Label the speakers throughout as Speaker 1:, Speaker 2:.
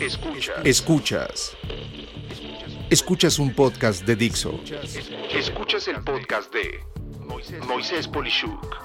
Speaker 1: Escuchas. Escuchas. Escuchas un podcast de Dixo. Escuchas el podcast de Moisés Polishuk.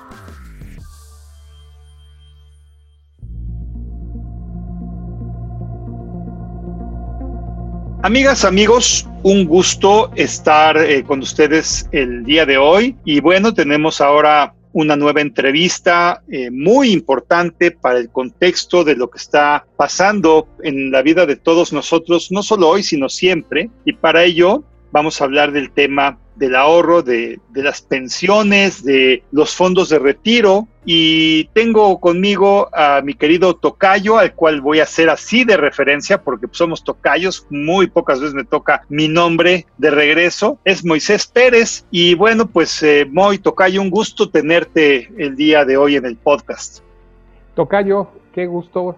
Speaker 2: Amigas, amigos, un gusto estar eh, con ustedes el día de hoy. Y bueno, tenemos ahora una nueva entrevista eh, muy importante para el contexto de lo que está pasando en la vida de todos nosotros, no solo hoy, sino siempre. Y para ello vamos a hablar del tema del ahorro, de, las pensiones, de los fondos de retiro. Y tengo conmigo a mi querido Tocayo, al cual voy a hacer así de referencia, porque somos tocayos, muy pocas veces me toca mi nombre de regreso. Es Moisés Pérez. Y bueno, pues eh, Moy, Tocayo, un gusto tenerte el día de hoy en el podcast.
Speaker 3: Tocayo, qué gusto.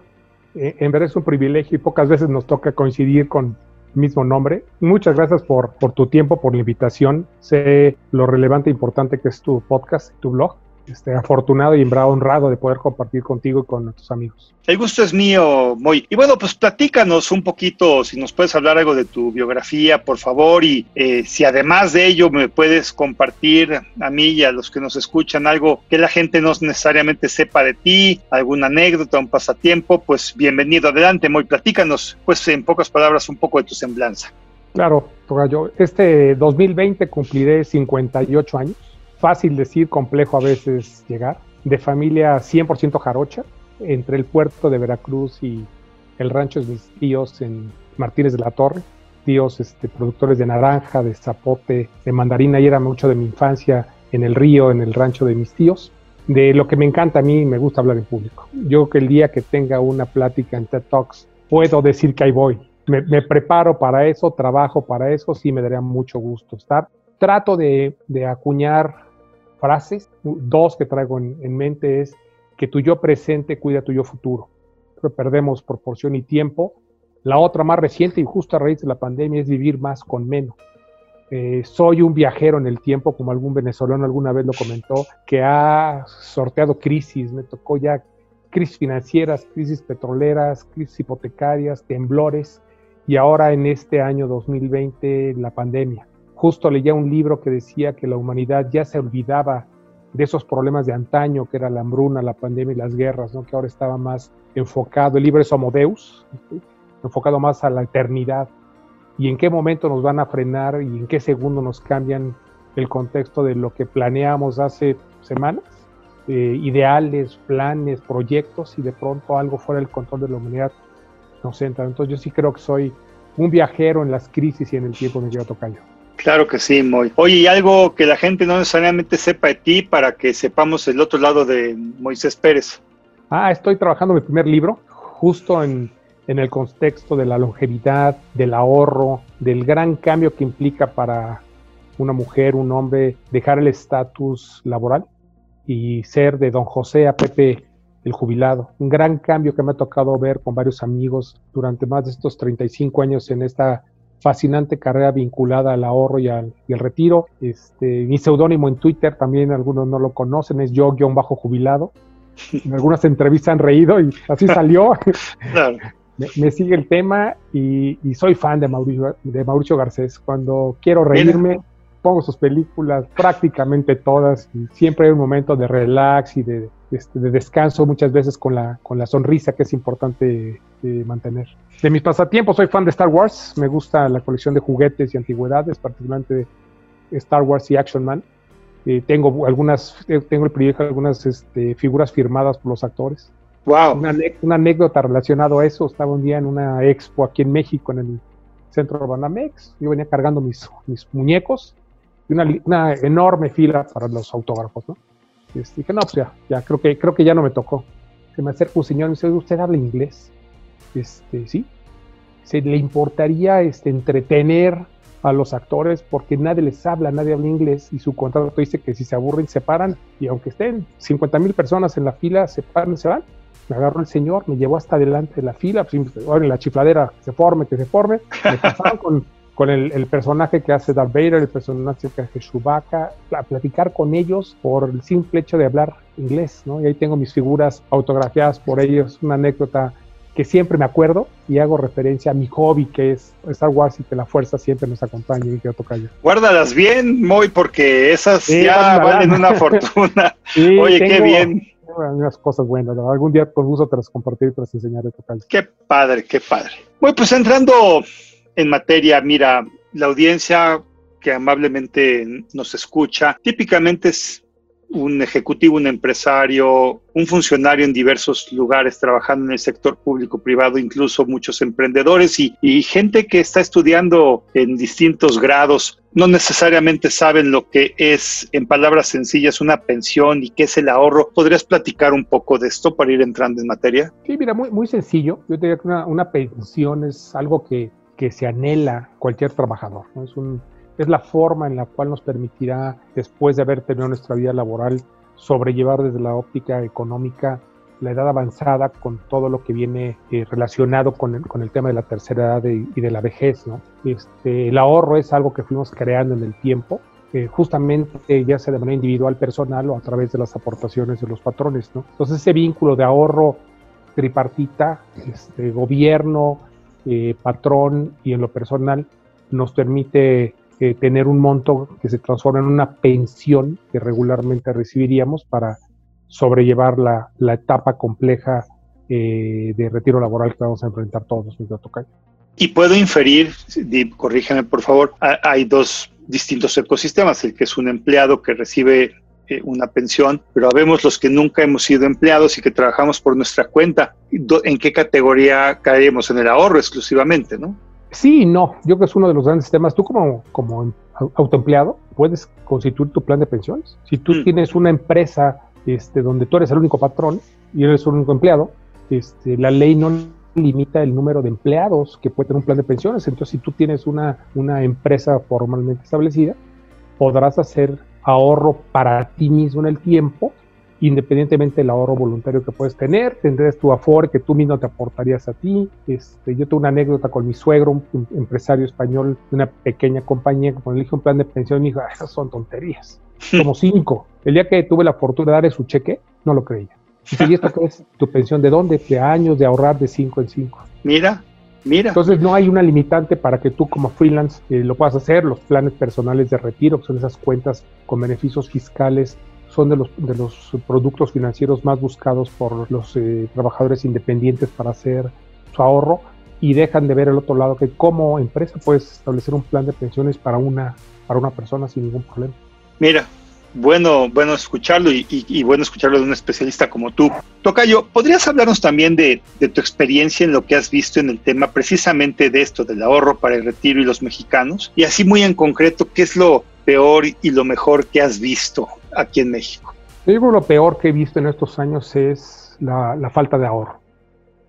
Speaker 3: Eh, en verdad es un privilegio y pocas veces nos toca coincidir con mismo nombre. Muchas gracias por, por tu tiempo, por la invitación. Sé lo relevante e importante que es tu podcast, tu blog este, afortunado y honrado de poder compartir contigo y con nuestros amigos.
Speaker 2: El gusto es mío, Moy. Y bueno, pues platícanos un poquito, si nos puedes hablar algo de tu biografía, por favor, y eh, si además de ello me puedes compartir a mí y a los que nos escuchan algo que la gente no necesariamente sepa de ti, alguna anécdota, un pasatiempo, pues bienvenido. Adelante, Moy, platícanos, pues en pocas palabras, un poco de tu semblanza.
Speaker 3: Claro, yo este 2020 cumpliré 58 años fácil decir, complejo a veces llegar, de familia 100% jarocha, entre el puerto de Veracruz y el rancho de mis tíos en Martínez de la Torre, tíos este, productores de naranja, de zapote, de mandarina, y era mucho de mi infancia en el río, en el rancho de mis tíos. De lo que me encanta a mí, me gusta hablar en público. Yo que el día que tenga una plática en TED Talks, puedo decir que ahí voy. Me, preparo para eso, trabajo para eso, sí me daría mucho gusto estar. Trato de, de acuñar frases. Dos que traigo en, mente es que tu yo presente cuida tu yo futuro. Que perdemos proporción y tiempo. La otra más reciente y justo a raíz de la pandemia es vivir más con menos. Eh, soy un viajero en el tiempo, como algún venezolano alguna vez lo comentó, que ha sorteado crisis. Me tocó ya crisis financieras, crisis petroleras, crisis hipotecarias, temblores y ahora en este año 2020 la pandemia. Justo leía un libro que decía que la humanidad ya se olvidaba de esos problemas de antaño, que era la hambruna, la pandemia y las guerras, ¿no? que ahora estaba más enfocado, el libro es Homo Deus, enfocado más a la eternidad, y en qué momento nos van a frenar y en qué segundo nos cambian el contexto de lo que planeamos hace semanas, eh, ideales, planes, proyectos, y de pronto algo fuera del control de la humanidad nos entra. Entonces yo sí creo que soy un viajero en las crisis y en el tiempo me tocar yo.
Speaker 2: Claro que sí, Moy. Oye, y algo que la gente no necesariamente sepa de ti para que sepamos el otro lado de Moisés Pérez.
Speaker 3: Ah, estoy trabajando mi primer libro, justo en, en el contexto de la longevidad, del ahorro, del gran cambio que implica para una mujer, un hombre, dejar el estatus laboral y ser de don José a Pepe el jubilado. Un gran cambio que me ha tocado ver con varios amigos durante más de estos 35 años en esta fascinante carrera vinculada al ahorro y al, retiro. Este, mi seudónimo en Twitter, también algunos no lo conocen, es yo-jubilado. En algunas entrevistas han reído y así salió. me, sigue el tema y, soy fan de Mauricio, de Mauricio Garcés. Cuando quiero reírme, pongo sus películas, prácticamente todas, y siempre hay un momento de relax y de, este, de descanso, muchas veces con la, con la sonrisa que es importante eh, mantener. De mis pasatiempos, soy fan de Star Wars, me gusta la colección de juguetes y antigüedades, particularmente Star Wars y Action Man. Eh, tengo algunas, eh, tengo el privilegio de algunas este, figuras firmadas por los actores.
Speaker 2: Wow.
Speaker 3: Una, anécdota relacionada a eso, estaba un día en una expo aquí en México, en el centro de Banamex, yo venía cargando mis, mis muñecos una, una, enorme fila para los autógrafos, ¿no? Y este, dije, no, pues ya, ya, creo que, creo que ya no me tocó. Se me acerca un señor y me dice, ¿usted habla inglés? este, sí, se le importaría este, entretener a los actores porque nadie les habla, nadie habla inglés y su contrato dice que si se aburren se paran y aunque estén 50 mil personas en la fila, se paran se van. Me agarró el señor, me llevó hasta adelante de la fila, pues, en la chifladera se forme, que se forme. Me pasaron con, con el, el, personaje que hace Darth Vader, el personaje que hace Chewbacca, a platicar con ellos por el simple hecho de hablar inglés, ¿no? Y ahí tengo mis figuras autografiadas por ellos, una anécdota que siempre me acuerdo y hago referencia a mi hobby que es Star Wars y que la fuerza siempre nos acompañe y que tocayo.
Speaker 2: Guárdalas bien, muy porque esas ya valen una fortuna. Oye, qué bien.
Speaker 3: Unas cosas buenas, algún día con gusto te las compartiré y te las enseñaré.
Speaker 2: Qué padre, qué padre. Bueno, pues entrando en materia, mira, la audiencia que amablemente nos escucha, típicamente es un ejecutivo, un empresario, un funcionario en diversos lugares trabajando en el sector público, privado, incluso muchos emprendedores y, gente que está estudiando en distintos grados. No necesariamente saben lo que es, en palabras sencillas, una pensión y qué es el ahorro. ¿Podrías platicar un poco de esto para ir entrando en materia?
Speaker 3: Sí, mira, muy, muy sencillo. Yo diría que una, una pensión es algo que, que se anhela cualquier trabajador. ¿no? Es un es la forma en la cual nos permitirá, después de haber tenido nuestra vida laboral, sobrellevar desde la óptica económica la edad avanzada con todo lo que viene eh, relacionado con el, con el, tema de la tercera edad y de la vejez. ¿no? Este, el ahorro es algo que fuimos creando en el tiempo, eh, justamente ya sea de manera individual, personal o a través de las aportaciones de los patrones. ¿no? Entonces ese vínculo de ahorro tripartita, este, gobierno, eh, patrón y en lo personal, nos permite tener un monto que se transforma en una pensión que regularmente recibiríamos para sobrellevar la, la etapa compleja eh, de retiro laboral que vamos a enfrentar todos, mi.
Speaker 2: Y puedo inferir, corrígeme por favor, hay dos distintos ecosistemas, el que es un empleado que recibe eh, una pensión, pero habemos los que nunca hemos sido empleados y que trabajamos por nuestra cuenta. ¿En qué categoría caemos? En el ahorro exclusivamente, ¿no?
Speaker 3: Sí y no, yo creo que es uno de los grandes temas. Tú como, como autoempleado puedes constituir tu plan de pensiones. Si tú mm. tienes una empresa este, donde tú eres el único patrón y eres el único empleado, este, la ley no limita el número de empleados que puede tener un plan de pensiones. Entonces, si tú tienes una, una empresa formalmente establecida, podrás hacer ahorro para ti mismo en el tiempo independientemente del ahorro voluntario que puedes tener, tendrás tu afore que tú mismo te aportarías a ti. Este, yo tengo una anécdota con mi suegro, un, empresario español de una pequeña compañía, que cuando le dije un plan de pensión, me dijo, ah, esas son tonterías, como cinco. El día que tuve la fortuna de darle su cheque, no lo creía. ¿y esto qué es? ¿Tu pensión de dónde? De años de ahorrar de cinco en cinco.
Speaker 2: Mira, Mira.
Speaker 3: Entonces no hay una limitante para que tú como freelance eh, lo puedas hacer. Los planes personales de retiro, que son esas cuentas con beneficios fiscales son de los, de los productos financieros más buscados por los eh, trabajadores independientes para hacer su ahorro y dejan de ver el otro lado que como empresa puedes establecer un plan de pensiones para una, para una persona sin ningún problema.
Speaker 2: Mira, bueno, bueno escucharlo y, bueno escucharlo de un especialista como tú. Tocayo, ¿podrías hablarnos también de, tu experiencia en lo que has visto en el tema precisamente de esto, del ahorro para el retiro y los mexicanos? Y así muy en concreto, ¿qué es lo peor y lo mejor que has visto aquí en México?
Speaker 3: Yo digo lo peor que he visto en estos años es la, falta de ahorro.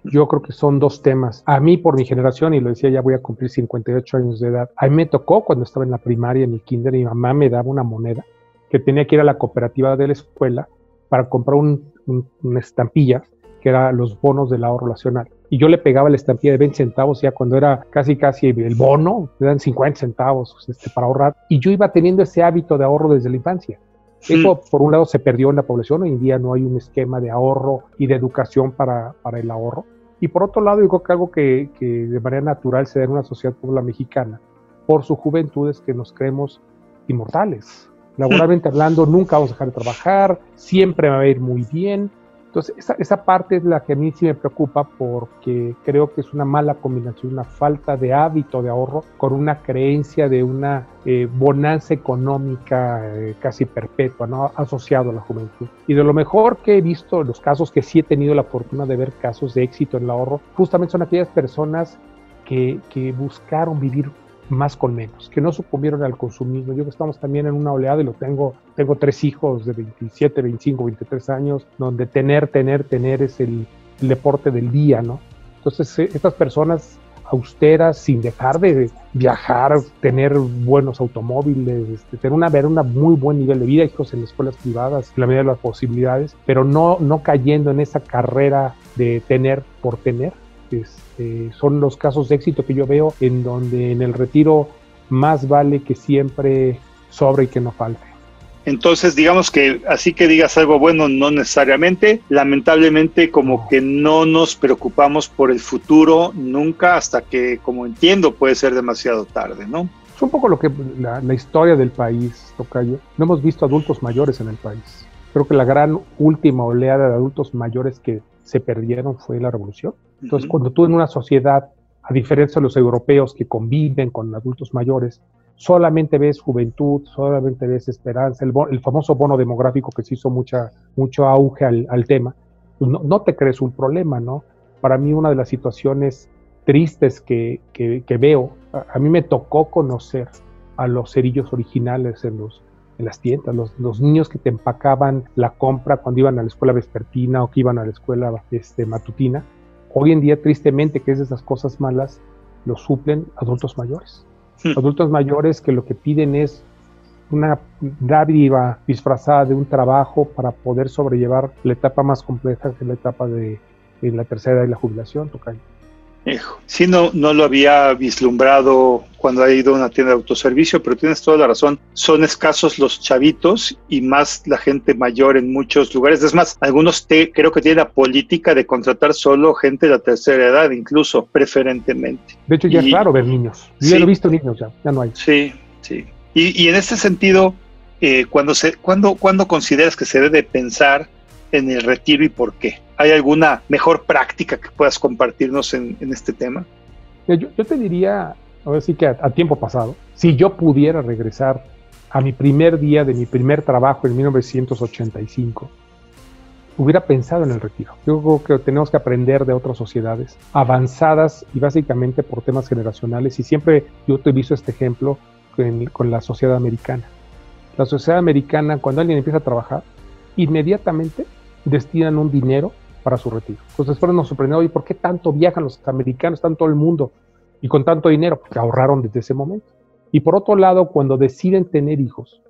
Speaker 3: Yo creo que son dos temas. A mí, por mi generación, y lo decía, ya voy a cumplir 58 años de edad, a mí me tocó cuando estaba en la primaria, en el kinder, y mi mamá me daba una moneda que tenía que ir a la cooperativa de la escuela para comprar una estampilla, que era los bonos del ahorro nacional. Y yo le pegaba la estampilla de 20 centavos ya cuando era casi casi el bono, te dan 50 centavos este, para ahorrar. Y yo iba teniendo ese hábito de ahorro desde la infancia. Eso, por un lado, se perdió en la población. Hoy en día no hay un esquema de ahorro y de educación para, para el ahorro. Y por otro lado, digo que algo que, que, de manera natural se da en una sociedad como la mexicana, por su juventud, es que nos creemos inmortales. Laboralmente hablando, nunca vamos a dejar de trabajar, siempre va a ir muy bien, entonces, esa, esa, parte es la que a mí sí me preocupa porque creo que es una mala combinación, una falta de hábito de ahorro con una creencia de una eh, bonanza económica eh, casi perpetua, ¿no? asociado a la juventud. Y de lo mejor que he visto, los casos que sí he tenido la fortuna de ver casos de éxito en el ahorro, justamente son aquellas personas que, que buscaron vivir más con menos, que no sucumbieron al consumismo. Yo que estamos también en una oleada y lo tengo, tengo tres hijos de 27, 25, 23 años, donde tener, tener, tener es el, deporte del día, ¿no? Entonces, eh, estas personas austeras, sin dejar de viajar, tener buenos automóviles, este, tener una, ver un muy buen nivel de vida, hijos en escuelas privadas, en la medida de las posibilidades, pero no, no cayendo en esa carrera de tener por tener, este, son los casos de éxito que yo veo en donde en el retiro más vale que siempre sobre y que no falte.
Speaker 2: Entonces, digamos que así que digas algo bueno, no necesariamente. Lamentablemente, como que no nos preocupamos por el futuro nunca hasta que, como entiendo, puede ser demasiado tarde, ¿no?
Speaker 3: Es un poco lo que la, historia del país, Tocayo. No hemos visto adultos mayores en el país. Creo que la gran última oleada de adultos mayores que se perdieron fue la revolución. Entonces, cuando tú en una sociedad, a diferencia de los europeos que conviven con adultos mayores, solamente ves juventud, solamente ves esperanza, el, famoso bono demográfico que se hizo mucha, mucho auge al, tema, pues no, te crees un problema, ¿no? Para mí una de las situaciones tristes que, veo, a, mí me tocó conocer a los cerillos originales en, los, en las tiendas, los, niños que te empacaban la compra cuando iban a la escuela vespertina o que iban a la escuela este, matutina. Hoy en día, tristemente, que es de esas cosas malas, lo suplen adultos mayores. Hmm. Adultos mayores que lo que piden es una dádiva disfrazada de un trabajo para poder sobrellevar la etapa más compleja que es la etapa de, la tercera edad y la jubilación, Tocayo.
Speaker 2: Sí, no, no lo había vislumbrado cuando ha ido a una tienda de autoservicio, pero tienes toda la razón. Son escasos los chavitos y más la gente mayor en muchos lugares. Es más, algunos te, creo que tienen la política de contratar solo gente de la tercera edad, incluso preferentemente.
Speaker 3: De hecho, ya es raro ver niños. Yo ya he visto niños, ya, ya no hay.
Speaker 2: Sí, sí. Y, y en este sentido, eh, cuando, se, cuando, cuando consideras que se debe pensar en el retiro y por qué? ¿Hay alguna mejor práctica que puedas compartirnos en, este tema?
Speaker 3: Yo, te diría, ahora sí que a, tiempo pasado, si yo pudiera regresar a mi primer día de mi primer trabajo en 1985, hubiera pensado en el retiro. Yo creo que tenemos que aprender de otras sociedades avanzadas y básicamente por temas generacionales. Y siempre yo te he visto este ejemplo con la sociedad americana. La sociedad americana, cuando alguien empieza a trabajar, inmediatamente destinan un dinero para su retiro. Entonces después nos sorprendió, ¿y por qué tanto viajan los americanos, todo el mundo y con tanto dinero? Porque ahorraron desde ese momento. Y por otro lado, cuando deciden tener hijos,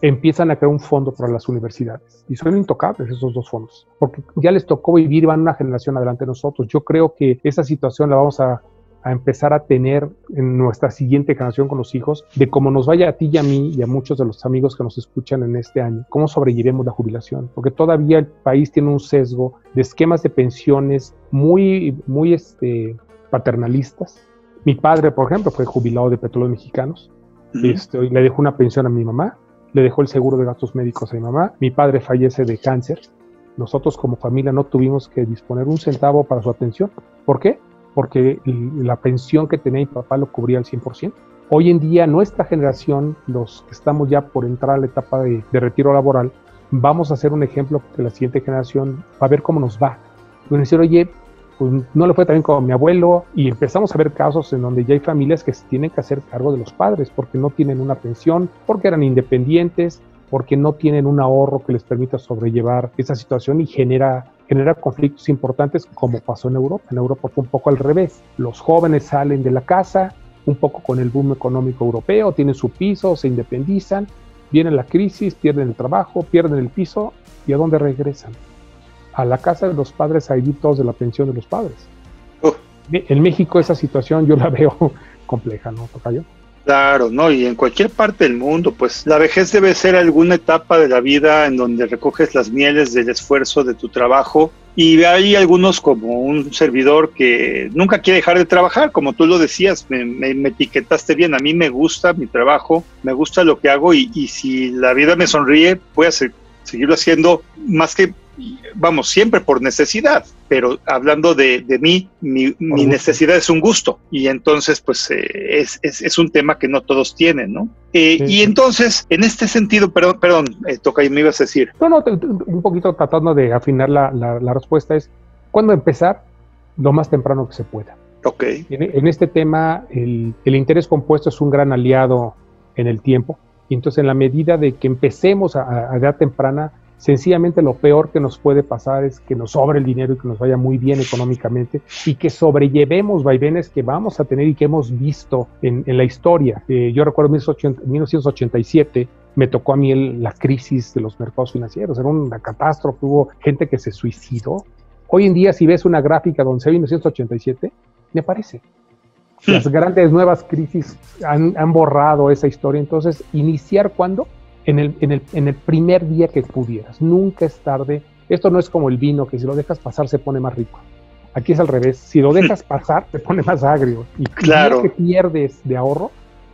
Speaker 3: empiezan a crear un fondo para las universidades. Y son intocables esos dos fondos, porque ya les tocó vivir, van una generación adelante de nosotros. Yo creo que esa situación la vamos a a empezar a tener en nuestra siguiente generación con los hijos, de cómo nos vaya a ti y a mí y a muchos de los amigos que nos escuchan en este año, cómo sobrellevemos la jubilación, porque todavía el país tiene un sesgo de esquemas de pensiones muy, muy este, paternalistas. Mi padre, por ejemplo, fue jubilado de petróleos mexicanos, este, le dejó una pensión a mi mamá, le dejó el seguro de gastos médicos a mi mamá, mi padre fallece de cáncer, nosotros como familia no tuvimos que disponer un centavo para su atención. ¿Por qué? Porque la pensión que tenía mi papá lo cubría al 100%. Hoy en día, nuestra generación, los que estamos ya por entrar a la etapa de, retiro laboral, vamos a hacer un ejemplo que la siguiente generación va a ver cómo nos va. Van decir, oye, pues no le fue tan bien como mi abuelo, y empezamos a ver casos en donde ya hay familias que se tienen que hacer cargo de los padres porque no tienen una pensión, porque eran independientes, porque no tienen un ahorro que les permita sobrellevar esa situación y genera genera conflictos importantes como pasó en Europa. En Europa fue un poco al revés. Los jóvenes salen de la casa, un poco con el boom económico europeo, tienen su piso, se independizan, viene la crisis, pierden el trabajo, pierden el piso y ¿a dónde regresan? A la casa de los padres a vivir todos de la pensión de los padres. En México esa situación yo la veo compleja, ¿no, Tocayo?
Speaker 2: Claro, ¿no? Y en cualquier parte del mundo, pues la vejez debe ser alguna etapa de la vida en donde recoges las mieles del esfuerzo de tu trabajo y hay algunos como un servidor que nunca quiere dejar de trabajar, como tú lo decías, me, etiquetaste bien, a mí me gusta mi trabajo, me gusta lo que hago y, y si la vida me sonríe, voy a seguirlo haciendo más que vamos, siempre por necesidad, pero hablando de, mí, mi, necesidad es un gusto y entonces pues eh, es, es, un tema que no todos tienen, ¿no? Eh, y entonces, en este sentido, perdón, perdón, eh, toca y me ibas a decir.
Speaker 3: No, no, un poquito tratando de afinar la, la, respuesta es, ¿cuándo empezar? Lo más temprano que se pueda.
Speaker 2: Ok.
Speaker 3: En, este tema, el, el interés compuesto es un gran aliado en el tiempo. Y entonces, en la medida de que empecemos a, a edad temprana, Sencillamente lo peor que nos puede pasar es que nos sobre el dinero y que nos vaya muy bien económicamente y que sobrellevemos vaivenes que vamos a tener y que hemos visto en, la historia. Eh, yo recuerdo en 1987 me tocó a mí la crisis de los mercados financieros, era una catástrofe, hubo gente que se suicidó. Hoy en día si ves una gráfica donde se ve 1987, me parece. Las grandes nuevas crisis han, han borrado esa historia, entonces iniciar cuando en el, en, el, en el primer día que pudieras. Nunca es tarde. Esto no es como el vino, que si lo dejas pasar se pone más rico. Aquí es al revés. Si lo dejas pasar, te pone más agrio. Y
Speaker 2: claro.
Speaker 3: que pierdes de ahorro,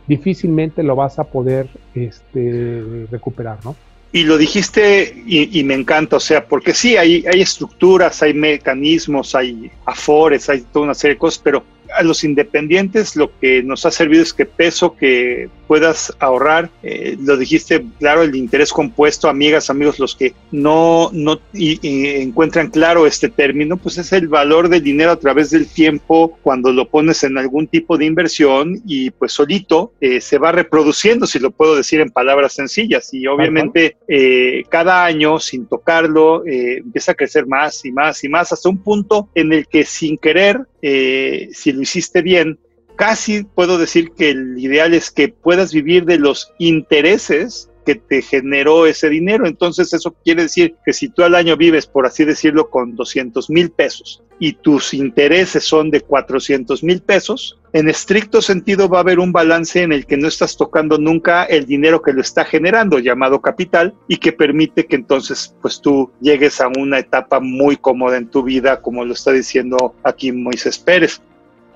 Speaker 3: difícilmente lo vas a poder este, recuperar, ¿no?
Speaker 2: Y lo dijiste y, me encanta, o sea, porque sí, hay, hay estructuras, hay mecanismos, hay afores, hay toda una serie de cosas, pero a los independientes lo que nos ha servido es que peso que puedas ahorrar, eh, lo dijiste, claro, el interés compuesto, amigas, amigos, los que no, no encuentran claro este término, pues es el valor del dinero a través del tiempo cuando lo pones en algún tipo de inversión y pues solito eh, se va reproduciendo, si lo puedo decir en palabras sencillas, y obviamente eh, cada año sin tocarlo empieza a crecer más y más y más hasta un punto en el que sin querer, si lo hiciste bien, casi puedo decir que el ideal es que puedas vivir de los intereses que te generó ese dinero. Entonces eso quiere decir que si tú al año vives, por así decirlo, con 200 mil pesos y tus intereses son de 400 mil pesos, en estricto sentido va a haber un balance en el que no estás tocando nunca el dinero que lo está generando, llamado capital, y que permite que entonces pues tú llegues a una etapa muy cómoda en tu vida, como lo está diciendo aquí Moisés Pérez.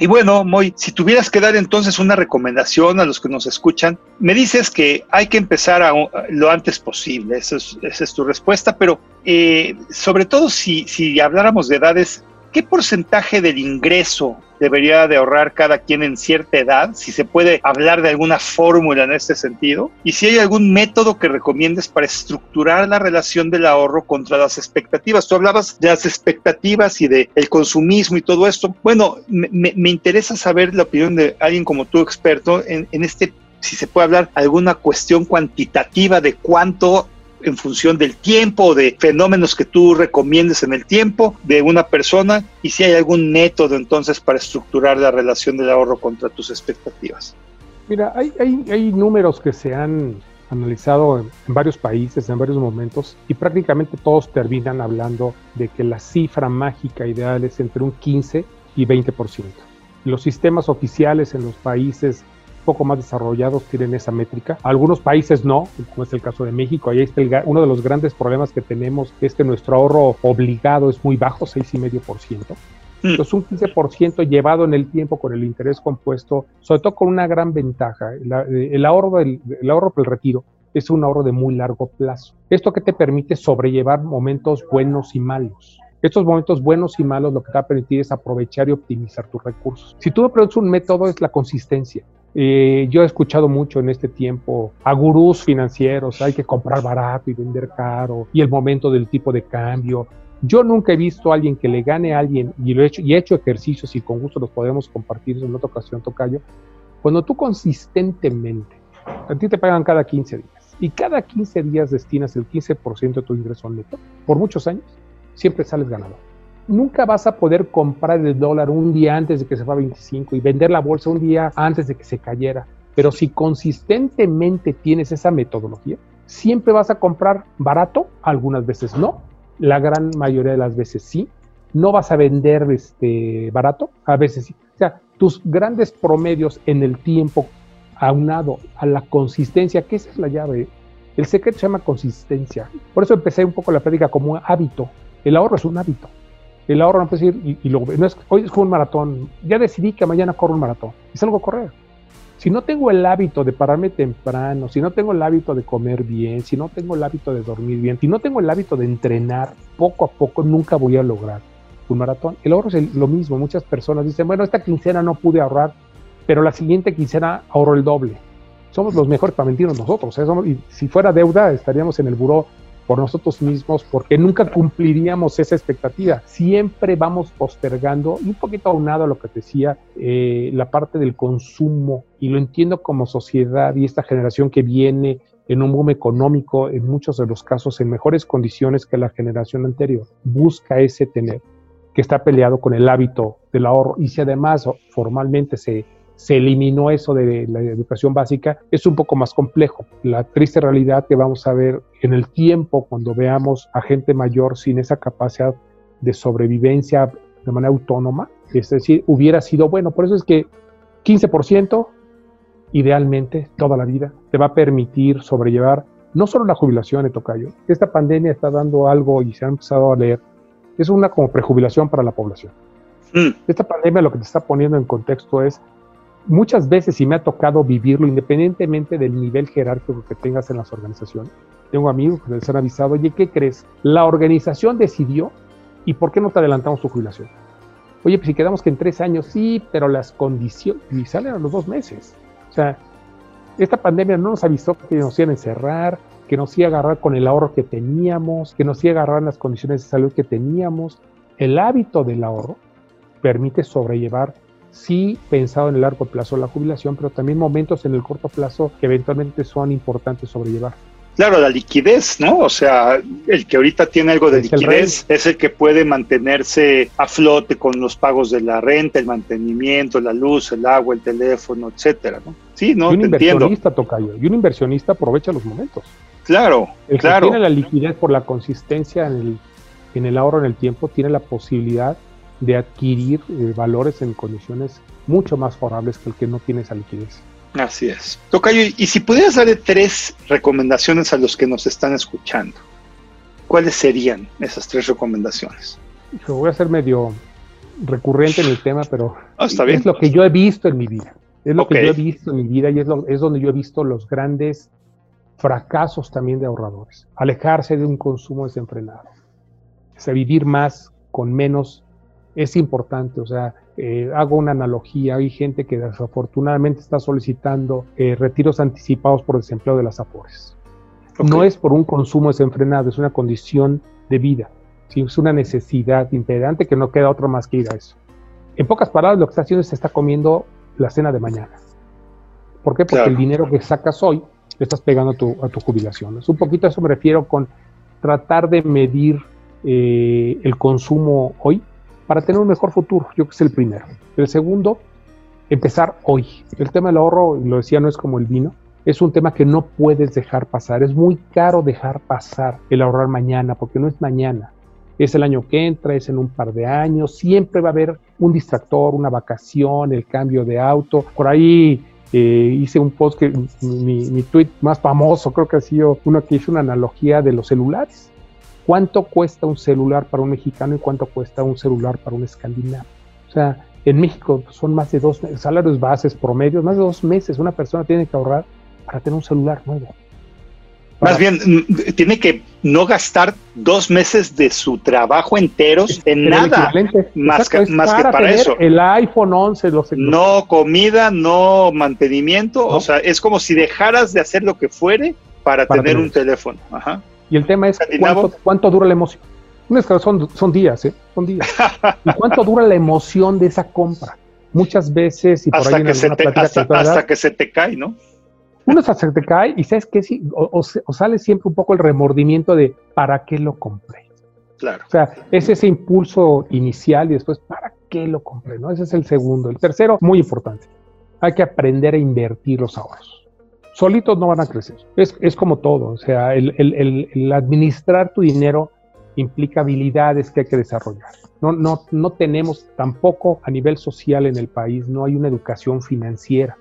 Speaker 2: Y bueno, Moy, si tuvieras que dar entonces una recomendación a los que nos escuchan, me dices que hay que empezar lo antes posible, esa es, tu respuesta, pero eh, sobre todo si, si habláramos de edades ¿qué porcentaje del ingreso debería de ahorrar cada quien en cierta edad? Si se puede hablar de alguna fórmula en este sentido. Y si hay algún método que recomiendes para estructurar la relación del ahorro contra las expectativas. Tú hablabas de las expectativas y del el consumismo y todo esto. Bueno, me, interesa saber la opinión de alguien como tú, experto, en, en este si se puede hablar alguna cuestión cuantitativa de cuánto en función del tiempo, de fenómenos que tú recomiendes en el tiempo de una persona y si hay algún método entonces para estructurar la relación del ahorro contra tus expectativas.
Speaker 3: Mira, hay, hay, números que se han analizado en, varios países, en varios momentos, y prácticamente todos terminan hablando de que la cifra mágica ideal es entre un 15 y 20%. Los sistemas oficiales en los países poco más desarrollados tienen esa métrica. Algunos países no, como es el caso de México. Ahí está uno de los grandes problemas que tenemos, es que nuestro ahorro obligado es muy bajo, 6,5%. Mm. Entonces, un 15% llevado en el tiempo con el interés compuesto, sobre todo con una gran ventaja. el, ahorro del, el ahorro para el retiro es un ahorro de muy largo plazo. Esto que te permite sobrellevar momentos buenos y malos. Estos momentos buenos y malos lo que te va a permitir es aprovechar y optimizar tus recursos. Si tú me preguntas un método es la consistencia. Eh, yo he escuchado mucho en este tiempo a gurús financieros, hay que comprar barato y vender caro, y el momento del tipo de cambio. Yo nunca he visto a alguien que le gane a alguien, y lo he hecho, y he hecho ejercicios y con gusto los podemos compartir en otra ocasión, Tocayo. Cuando tú consistentemente, a ti te pagan cada 15 días, y cada 15 días destinas el 15% de tu ingreso neto, por muchos años, siempre sales ganador nunca vas a poder comprar el dólar un día antes de que se fue a 25 y vender la bolsa un día antes de que se cayera. Pero si consistentemente tienes esa metodología, siempre vas a comprar barato, algunas veces no, la gran mayoría de las veces sí. No vas a vender este, barato, a veces sí. O sea, tus grandes promedios en el tiempo aunado a la consistencia, que esa es la llave. El secreto se llama consistencia. Por eso empecé un poco la práctica como un hábito. El ahorro es un hábito. El ahorro no puede ir y, luego, no es, hoy es un maratón, ya decidí que mañana corro un maratón y salgo a correr. Si no tengo el hábito de pararme temprano, si no tengo el hábito de comer bien, si no tengo el hábito de dormir bien, si no tengo el hábito de entrenar poco a poco, nunca voy a lograr un maratón. El ahorro es lo mismo. Muchas personas dicen, bueno, esta quincena no pude ahorrar, pero la siguiente quincena ahorro el doble. Somos los mejores para mentirnos nosotros. ¿eh? y si fuera deuda, estaríamos en el buró por nosotros mismos porque nunca cumpliríamos esa expectativa. Siempre vamos postergando, y un poquito aunado a lo que decía, eh, la parte del consumo, y lo entiendo como sociedad y esta generación que viene en un boom económico, en muchos de los casos en mejores condiciones que la generación anterior, busca ese tener, que está peleado con el hábito del ahorro. Y si además formalmente se se eliminó eso de la educación básica, es un poco más complejo. La triste realidad que vamos a ver en el tiempo cuando veamos a gente mayor sin esa capacidad de sobrevivencia de manera autónoma, es decir, hubiera sido bueno. Por eso es que 15%, idealmente, toda la vida, te va a permitir sobrellevar no solo la jubilación, Tocayo, esta pandemia está dando algo y se ha empezado a leer, es una como prejubilación para la población. Mm. Esta pandemia lo que te está poniendo en contexto es, muchas veces, y me ha tocado vivirlo independientemente del nivel jerárquico que tengas en las organizaciones, tengo amigos que les han avisado, oye, ¿qué crees? La organización decidió, ¿y por qué no te adelantamos tu jubilación? Oye, pues si quedamos que en tres años, sí, pero las condiciones, y salen a los dos meses. O sea, esta pandemia no nos avisó que nos iban a encerrar, que nos iba a agarrar con el ahorro que teníamos, que nos iba a agarrar en las condiciones de salud que teníamos. El hábito del ahorro permite sobrellevar, sí pensado en el largo plazo la jubilación, pero también momentos en el corto plazo que eventualmente son importantes sobrellevar.
Speaker 2: Claro, la liquidez, ¿no? O sea, el que ahorita tiene algo de liquidez es el que puede mantenerse a flote con los pagos de la renta, el mantenimiento, la luz, el agua, el teléfono, etcétera, ¿no?
Speaker 3: Sí, no, y un inversionista, Tocayo, y un inversionista aprovecha los momentos.
Speaker 2: Claro,
Speaker 3: el
Speaker 2: claro.
Speaker 3: Que tiene la liquidez por la consistencia en el, en el ahorro en el tiempo, tiene la posibilidad de adquirir eh, valores en condiciones mucho más favorables que el que no tiene esa liquidez.
Speaker 2: Así es. Tocayo, y si pudieras darle tres recomendaciones a los que nos están escuchando, ¿cuáles serían esas tres recomendaciones?
Speaker 3: Yo voy a ser medio recurrente en el tema, pero ah, es lo que yo he visto en mi vida. Es lo que yo he visto en mi vida y es, es donde yo he visto los grandes fracasos también de ahorradores. Alejarse de un consumo desenfrenado. O sea, vivir más con menos es importante. O sea, eh, hago una analogía, hay gente que desafortunadamente está solicitando eh, retiros anticipados por desempleo de las AFORES. No es por un consumo desenfrenado, es una condición de vida, es una necesidad imperante que no queda otra más que ir a eso. En pocas palabras, lo que está haciendo es que está comiendo la cena de mañana. ¿Por qué? Porque el dinero que sacas hoy le estás pegando a tu, a tu jubilación. Es un poquito a eso me refiero con tratar de medir eh, el consumo hoy para tener un mejor futuro. Yo que es el primero. El segundo, empezar hoy. El tema del ahorro, lo decía, no es como el vino. Es un tema que no puedes dejar pasar. Es muy caro dejar pasar el ahorrar mañana, porque no es mañana. Es el año que entra, es en un par de años. Siempre va a haber un distractor, una vacación, el cambio de auto. Por ahí eh, hice un post que mi, mi tweet más famoso, creo que ha sido uno que hizo una analogía de los celulares ¿Cuánto cuesta un celular para un mexicano y cuánto cuesta un celular para un escandinavo? O sea, en México son más de dos salarios bases promedios, más de dos meses una persona tiene que ahorrar para tener un celular nuevo.
Speaker 2: Más bien, mm, tiene que no gastar dos meses de su trabajo enteros en nada, más, que, más que para eso.
Speaker 3: El iPhone 11, los
Speaker 2: No comida, no mantenimiento, o sea, es como si dejaras de hacer lo que fuere para, tener, un teléfono. Ajá.
Speaker 3: Y el tema es cuánto, dura la emoción. son, son días, ¿eh? Son días. ¿Y cuánto dura la emoción de esa compra? Muchas veces, y
Speaker 2: por hasta, que se, te, hasta, que se te cae, ¿no?
Speaker 3: Uno hasta se te cae y sabes que o, o, sale siempre un poco el remordimiento de ¿para qué lo compré?
Speaker 2: Claro.
Speaker 3: O sea, es ese impulso inicial y después ¿para qué lo compré? ¿no? Ese es el segundo. El tercero, muy importante, hay que aprender a invertir los ahorros solitos no van a crecer. Es, es como todo, o sea, el, administrar tu dinero implica habilidades que hay que desarrollar. No, no, no tenemos tampoco a nivel social en el país, no hay una educación financiera,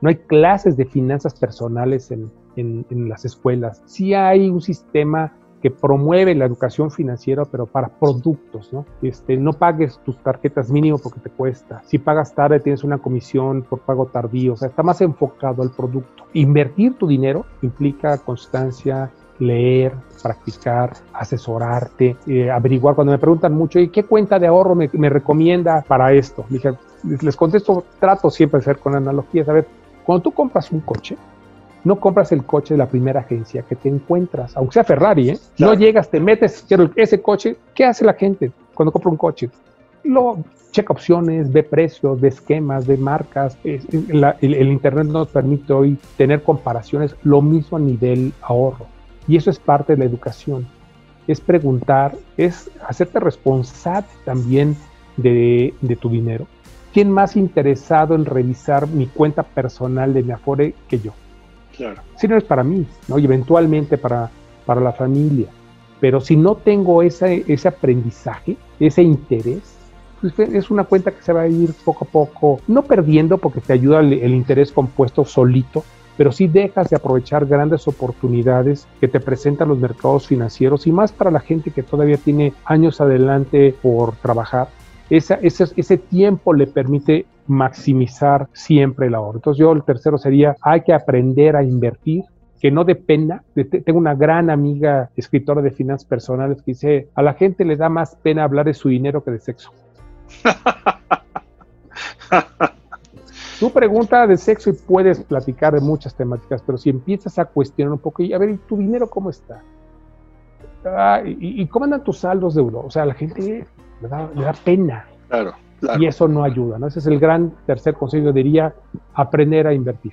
Speaker 3: no hay clases de finanzas personales en, en, en las escuelas. Sí hay un sistema que promueve la educación financiera, pero para productos, ¿no? Este, no pagues tus tarjetas mínimo porque te cuesta. Si pagas tarde, tienes una comisión por pago tardío. O sea, está más enfocado al producto. Invertir tu dinero implica constancia, leer, practicar, asesorarte, eh, averiguar. Cuando me preguntan mucho, ¿y qué cuenta de ahorro me, recomienda para esto? Les contesto, trato siempre de hacer con analogías. A ver, cuando tú compras un coche, no compras el coche de la primera agencia que te encuentras, aunque sea Ferrari, ¿eh? No llegas, te metes, quiero ese coche. ¿Qué hace la gente cuando compra un coche? Lo checa opciones, ve precios, ve esquemas, ve marcas. el, Internet nos permite hoy tener comparaciones, lo mismo a nivel ahorro. Y eso es parte de la educación. Es preguntar, es hacerte responsable también de, de tu dinero. ¿Quién más interesado en revisar mi cuenta personal de mi Afore que yo? Si no es para mí, ¿no? Y eventualmente para, para la familia. Pero si no tengo ese, ese aprendizaje, ese interés, pues es una cuenta que se va a ir poco a poco, no perdiendo porque te ayuda el, interés compuesto solito, pero sí dejas de aprovechar grandes oportunidades que te presentan los mercados financieros y más para la gente que todavía tiene años adelante por trabajar. ese, ese tiempo le permite maximizar siempre el ahorro. Entonces yo el tercero sería, hay que aprender a invertir, que no dependa. Tengo una gran amiga escritora de finanzas personales que dice, a la gente le da más pena hablar de su dinero que de sexo. Tú pregunta de sexo y puedes platicar de muchas temáticas, pero si empiezas a cuestionar un poco, y a ver, ¿y tu dinero cómo está? Ah, y, cómo andan tus saldos de euro? O sea, a la gente le da, le da pena.
Speaker 2: Claro.
Speaker 3: Y eso no ayuda, ¿no? Ese es el gran tercer consejo, diría, aprender a invertir.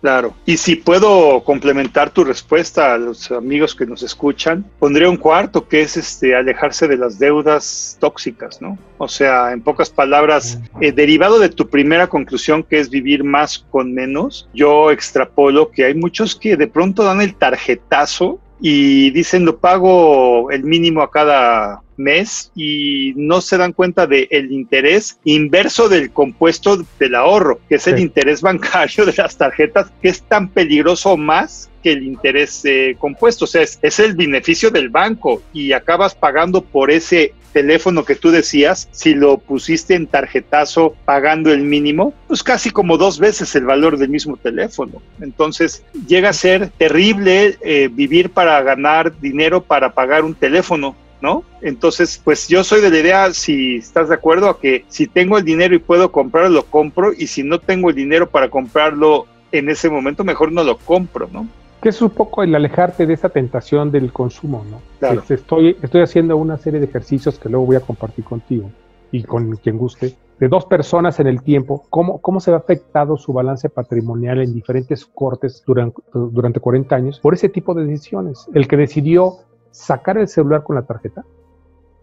Speaker 2: Claro. Y si puedo complementar tu respuesta a los amigos que nos escuchan, pondría un cuarto que es este alejarse de las deudas tóxicas, ¿no? O sea, en pocas palabras, eh, derivado de tu primera conclusión que es vivir más con menos, yo extrapolo que hay muchos que de pronto dan el tarjetazo y dicen lo pago el mínimo a cada mes y no se dan cuenta del el interés inverso del compuesto del ahorro, que es el interés bancario de las tarjetas, que es tan peligroso más que el interés eh, compuesto. O sea, es, es el beneficio del banco y acabas pagando por ese teléfono que tú decías, si lo pusiste en tarjetazo pagando el mínimo, pues casi como dos veces el valor del mismo teléfono. Entonces llega a ser terrible eh, vivir para ganar dinero para pagar un teléfono. ¿no? Entonces, pues yo soy de la idea, si estás de acuerdo, a que si tengo el dinero y puedo comprarlo, lo compro, y si no tengo el dinero para comprarlo en ese momento, mejor no lo compro, ¿no?
Speaker 3: Que es un poco el alejarte de esa tentación del consumo, ¿no? Claro. Este, estoy, estoy haciendo una serie de ejercicios que luego voy a compartir contigo y con quien guste, de dos personas en el tiempo, cómo, cómo se ha afectado su balance patrimonial en diferentes cortes durante, durante 40 años por ese tipo de decisiones. El que decidió sacar el celular con la tarjeta,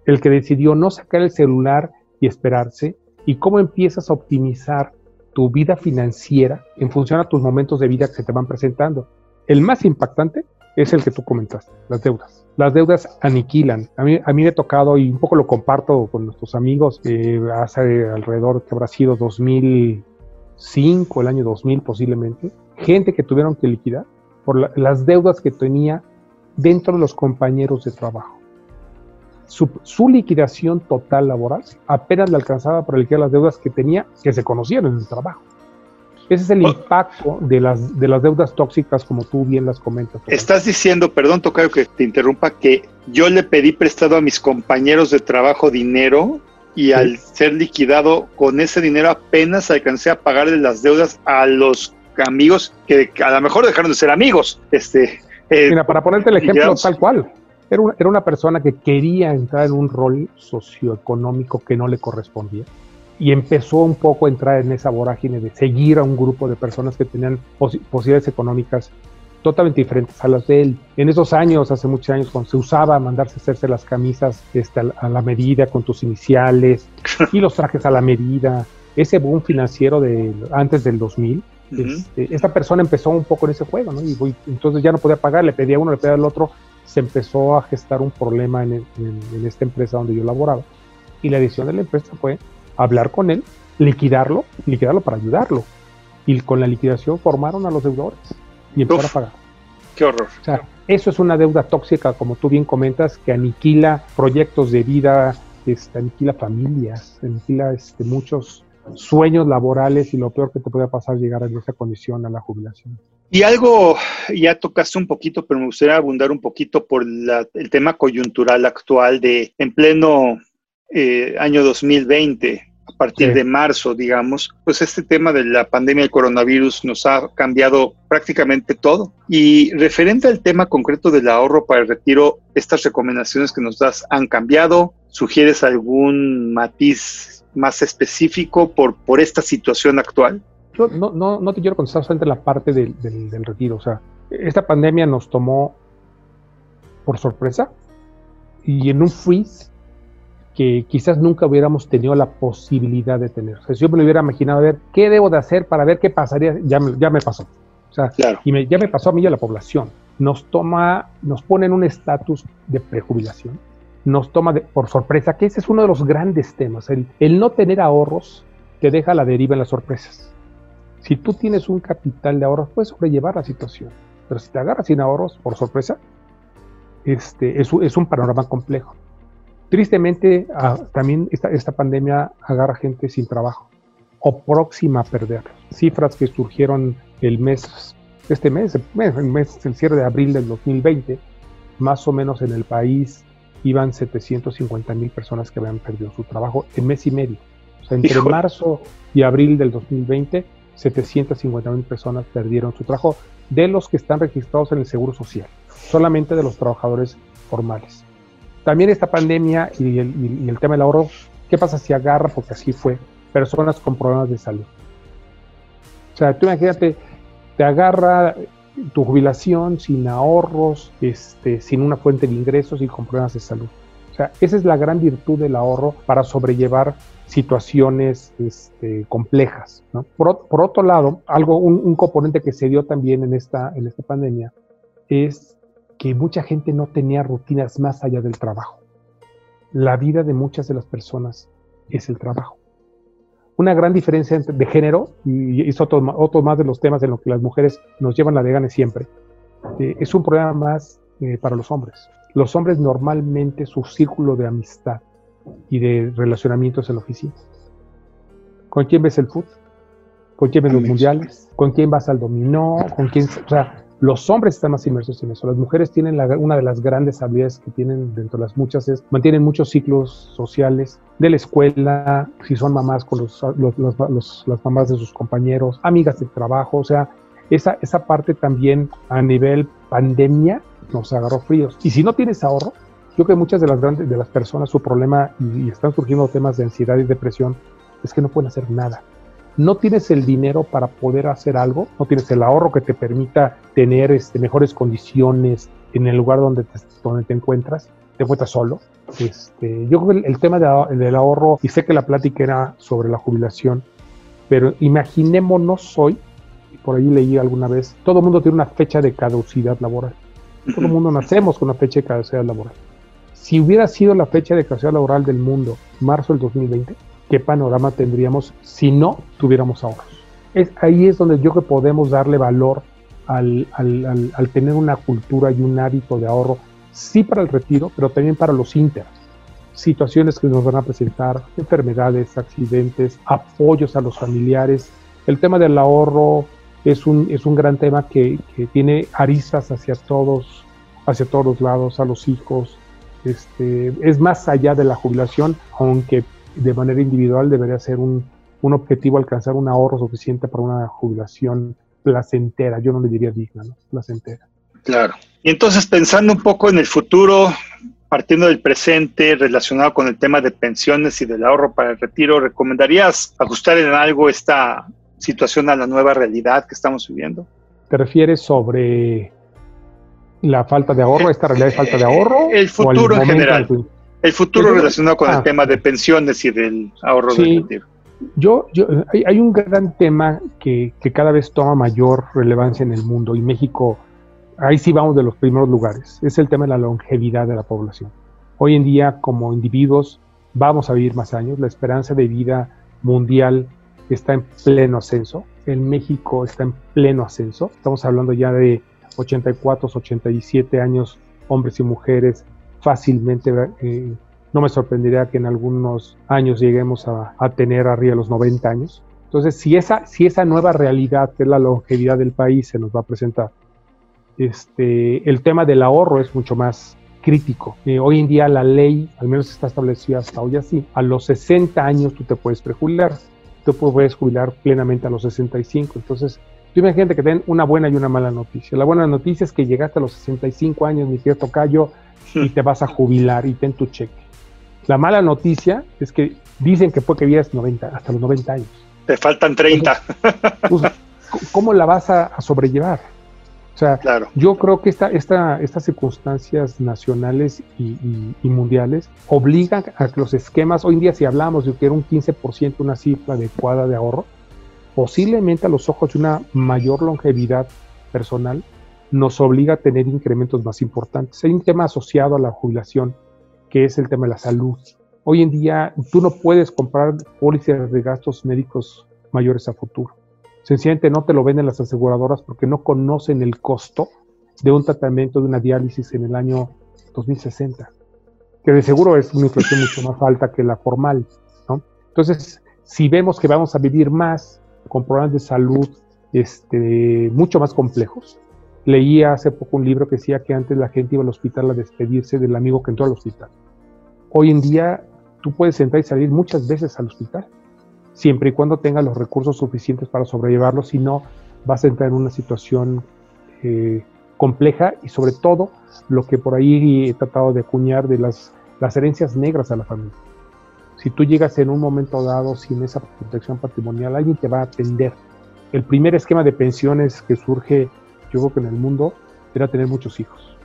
Speaker 3: el que decidió no sacar el celular y esperarse, y cómo empiezas a optimizar tu vida financiera en función a tus momentos de vida que se te van presentando. El más impactante es el que tú comentaste, las deudas. Las deudas aniquilan. A mí, me ha tocado, y un poco lo comparto con nuestros amigos, eh, hace alrededor que habrá sido 2005, el año 2000 posiblemente, gente que tuvieron que liquidar por las deudas que tenía dentro de los compañeros de trabajo. Su, liquidación total laboral apenas le alcanzaba para liquidar las deudas que tenía, que se conocían en el trabajo. Ese es el impacto de las, de las deudas tóxicas, como tú bien las comentas.
Speaker 2: Estás diciendo, perdón, Tocayo, que te interrumpa, que yo le pedí prestado a mis compañeros de trabajo dinero y al ser liquidado con ese dinero apenas alcancé a pagarle las deudas a los amigos que, a lo mejor dejaron de ser amigos. Este,
Speaker 3: eh, Mira, para ponerte el ejemplo tal cual, era una, era una persona que quería entrar en un rol socioeconómico que no le correspondía y empezó un poco a entrar en esa vorágine de seguir a un grupo de personas que tenían posibilidades económicas totalmente diferentes a las de él. En esos años, hace muchos años, cuando se usaba mandarse a hacerse las camisas este, a la medida con tus iniciales y los trajes a la medida, ese boom financiero de antes del 2000, este, esta persona empezó un poco en ese juego, ¿no? Y entonces ya no podía pagar, le pedía a uno, le pedía al otro, se empezó a gestar un problema en, esta empresa donde yo laboraba. Y la decisión de la empresa fue hablar con él, liquidarlo, liquidarlo para ayudarlo. Y con la liquidación formaron a los deudores y empezaron a pagar.
Speaker 2: Qué horror.
Speaker 3: O sea, eso es una deuda tóxica, como tú bien comentas, que aniquila proyectos de vida, este, aniquila familias, aniquila este, muchos sueños laborales y lo peor que te puede pasar llegar a esa condición a la jubilación.
Speaker 2: Y algo, ya tocaste un poquito, pero me gustaría abundar un poquito por el tema coyuntural actual de en pleno eh, año 2020, a partir de marzo, digamos, pues este tema de la pandemia del coronavirus nos ha cambiado prácticamente todo. Y referente al tema concreto del ahorro para el retiro, estas recomendaciones que nos das han cambiado. ¿Sugieres algún matiz más específico por, por esta situación actual?
Speaker 3: Yo no, no, no te quiero contestar solamente la parte del, del, retiro. O sea, esta pandemia nos tomó por sorpresa y en un freeze que quizás nunca hubiéramos tenido la posibilidad de tener. O sea, si yo me lo hubiera imaginado, a ver, ¿qué debo de hacer para ver qué pasaría? Ya me, ya me pasó. O sea, y me, ya me pasó a mí y a la población. Nos toma, nos pone en un estatus de prejubilación nos toma por sorpresa, que ese es uno de los grandes temas. El, no tener ahorros te deja a la deriva en las sorpresas. Si tú tienes un capital de ahorros, puedes sobrellevar la situación. Pero si te agarras sin ahorros, por sorpresa, este, es, es un panorama complejo. Tristemente, ah, también esta, esta pandemia agarra gente sin trabajo o próxima a perder. Cifras que surgieron el mes, este mes, el mes, el cierre de abril del 2020, más o menos en el país iban 750 mil personas que habían perdido su trabajo en mes y medio. O sea, entre marzo y abril del 2020, 750 mil personas perdieron su trabajo de los que están registrados en el Seguro Social, solamente de los trabajadores formales. También esta pandemia y el, tema del ahorro, ¿qué pasa si agarra? Porque así fue, personas con problemas de salud. O sea, tú imagínate, te agarra tu jubilación sin ahorros, este, sin una fuente de ingresos y con problemas de salud. O sea, esa es la gran virtud del ahorro para sobrellevar situaciones este, complejas. Por, otro lado, algo, un, componente que se dio también en esta, en esta pandemia es que mucha gente no tenía rutinas más allá del trabajo. La vida de muchas de las personas es el trabajo una gran diferencia de género, y es otro, otro más de los temas en los que las mujeres nos llevan la de gane siempre, eh, es un problema más eh, para los hombres. Los hombres normalmente su círculo de amistad y de relacionamientos en la oficina. ¿Con quién ves el fútbol? ¿Con quién ves los mundiales? ¿Con quién vas al dominó? ¿Con quién? O sea, los hombres están más inmersos en eso. Las mujeres tienen una de las grandes habilidades que tienen dentro de las muchas es mantienen muchos ciclos sociales de la escuela, si son mamás con los, las mamás de sus compañeros, amigas de trabajo, o sea, esa, esa parte también a nivel pandemia nos agarró fríos. Y si no tienes ahorro, yo creo que muchas de las grandes de las personas su problema y están surgiendo temas de ansiedad y depresión es que no pueden hacer nada no tienes el dinero para poder hacer algo, no tienes el ahorro que te permita tener este, mejores condiciones en el lugar donde te, donde te encuentras, te encuentras solo. Este, yo creo que el, tema del ahorro, y sé que la plática era sobre la jubilación, pero imaginémonos hoy, y por ahí leí alguna vez, todo el mundo tiene una fecha de caducidad laboral. Todo el mundo nacemos con una fecha de caducidad laboral. Si hubiera sido la fecha de caducidad laboral del mundo marzo del 2020, qué panorama tendríamos si no tuviéramos ahorros. Es, ahí es donde yo creo que podemos darle valor al, al, tener una cultura y un hábito de ahorro, sí para el retiro, pero también para los inter. Situaciones que nos van a presentar, enfermedades, accidentes, apoyos a los familiares. El tema del ahorro es un, es un gran tema que, que tiene aristas hacia todos, hacia todos lados, a los hijos. Este, es más allá de la jubilación, aunque de manera individual debería ser un, un, objetivo alcanzar un ahorro suficiente para una jubilación placentera. Yo no le diría digna, ¿no? Placentera.
Speaker 2: Claro. Y entonces, pensando un poco en el futuro, partiendo del presente relacionado con el tema de pensiones y del ahorro para el retiro, ¿recomendarías ajustar en algo esta situación a la nueva realidad que estamos viviendo?
Speaker 3: ¿Te refieres sobre la falta de ahorro, esta realidad de falta de ahorro?
Speaker 2: El futuro en general. El futuro relacionado con el ah. tema de pensiones y del ahorro sí,
Speaker 3: Yo, yo hay, un gran tema que, que, cada vez toma mayor relevancia en el mundo y México, ahí sí vamos de los primeros lugares, es el tema de la longevidad de la población. Hoy en día, como individuos, vamos a vivir más años, la esperanza de vida mundial está en pleno ascenso, en México está en pleno ascenso, estamos hablando ya de 84, 87 años, hombres y mujeres fácilmente, eh, no me sorprendería que en algunos años lleguemos a, tener arriba de los 90 años. Entonces, si esa, si esa nueva realidad, es la longevidad del país, se nos va a presentar, este, el tema del ahorro es mucho más crítico. Eh, hoy en día la ley, al menos está establecida hasta hoy así, a los 60 años tú te puedes prejubilar, tú puedes jubilar plenamente a los 65. Entonces, tú imagínate que den una buena y una mala noticia. La buena noticia es que llegaste a los 65 años, mi querido Tocayo, y te vas a jubilar y ten tu cheque. La mala noticia es que dicen que puede que vivas 90, hasta los 90 años.
Speaker 2: Te faltan 30.
Speaker 3: Pues, ¿Cómo la vas a, sobrellevar? O sea, yo creo que esta, esta, estas circunstancias nacionales y, mundiales obligan a que los esquemas, hoy en día si hablamos de que era un 15% una cifra adecuada de ahorro, posiblemente a los ojos de una mayor longevidad personal, nos obliga a tener incrementos más importantes. Hay un tema asociado a la jubilación, que es el tema de la salud. Hoy en día tú no puedes comprar pólizas de gastos médicos mayores a futuro. Sencillamente no te lo venden las aseguradoras porque no conocen el costo de un tratamiento de una diálisis en el año 2060, que de seguro es una inflación mucho más alta que la formal. ¿no? Entonces, si vemos que vamos a vivir más con problemas de salud este, mucho más complejos, leía hace poco un libro que decía que antes la gente iba al hospital a despedirse del amigo que entró al hospital. Hoy en día tú puedes entrar y salir muchas veces al hospital siempre y cuando tengas los recursos suficientes para sobrellevarlo, si no vas a entrar en una situación eh, compleja y sobre todo lo que por ahí he tratado de acuñar de las, las herencias negras a la familia. Si tú llegas en un momento dado sin esa protección patrimonial, alguien te va a atender. El primer esquema de pensiones que surge, yo creo que en el mundo, era tener muchos hijos.